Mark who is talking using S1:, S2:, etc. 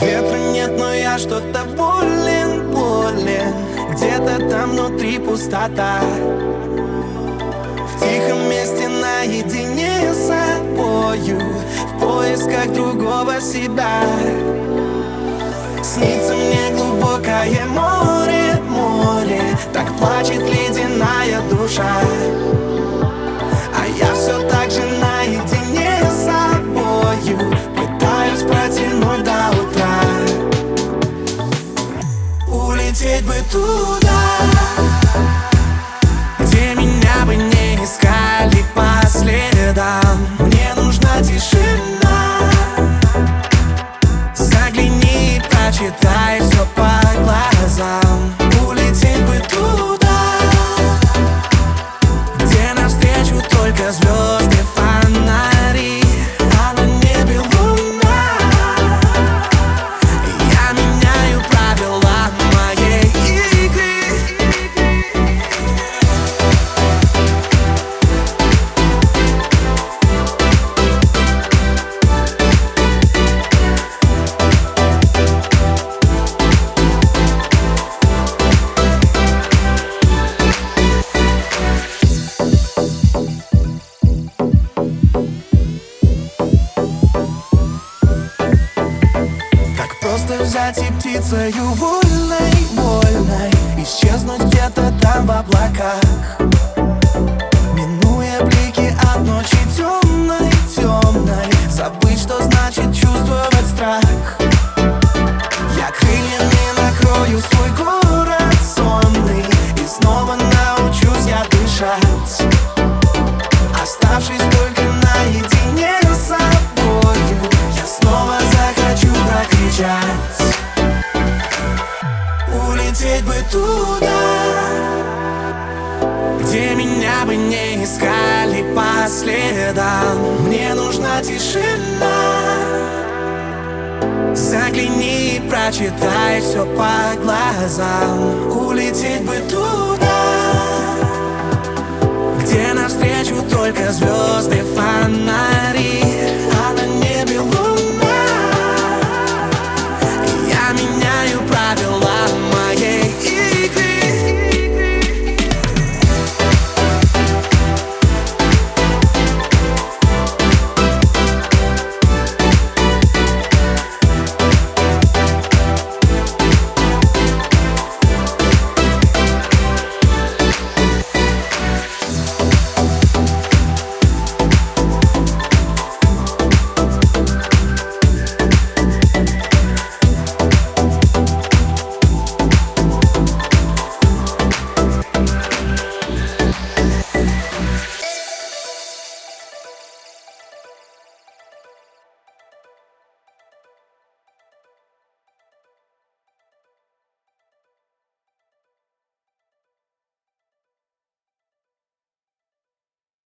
S1: Ветра нет, но я что-то болен, болен. Где-то там внутри пустота. В тихом месте наедине с собою В поисках другого себя. Снится мне глубокое туда Где меня бы не искали по следам. Мне нужна тишина. Загляни, прочитай все по глазам. Улететь бы туда Где навстречу только звезды, просто взять и птицею вольной, вольной Исчезнуть где-то там в облаках. Минуя блики от ночи темной, темной Забыть, что значит чувствовать страх. Я крыльями накрою свой Улететь бы туда Где меня бы не искали по следам. Мне нужна тишина. Загляни, прочитай все по глазам. Улететь бы туда Где навстречу только звезды, фонари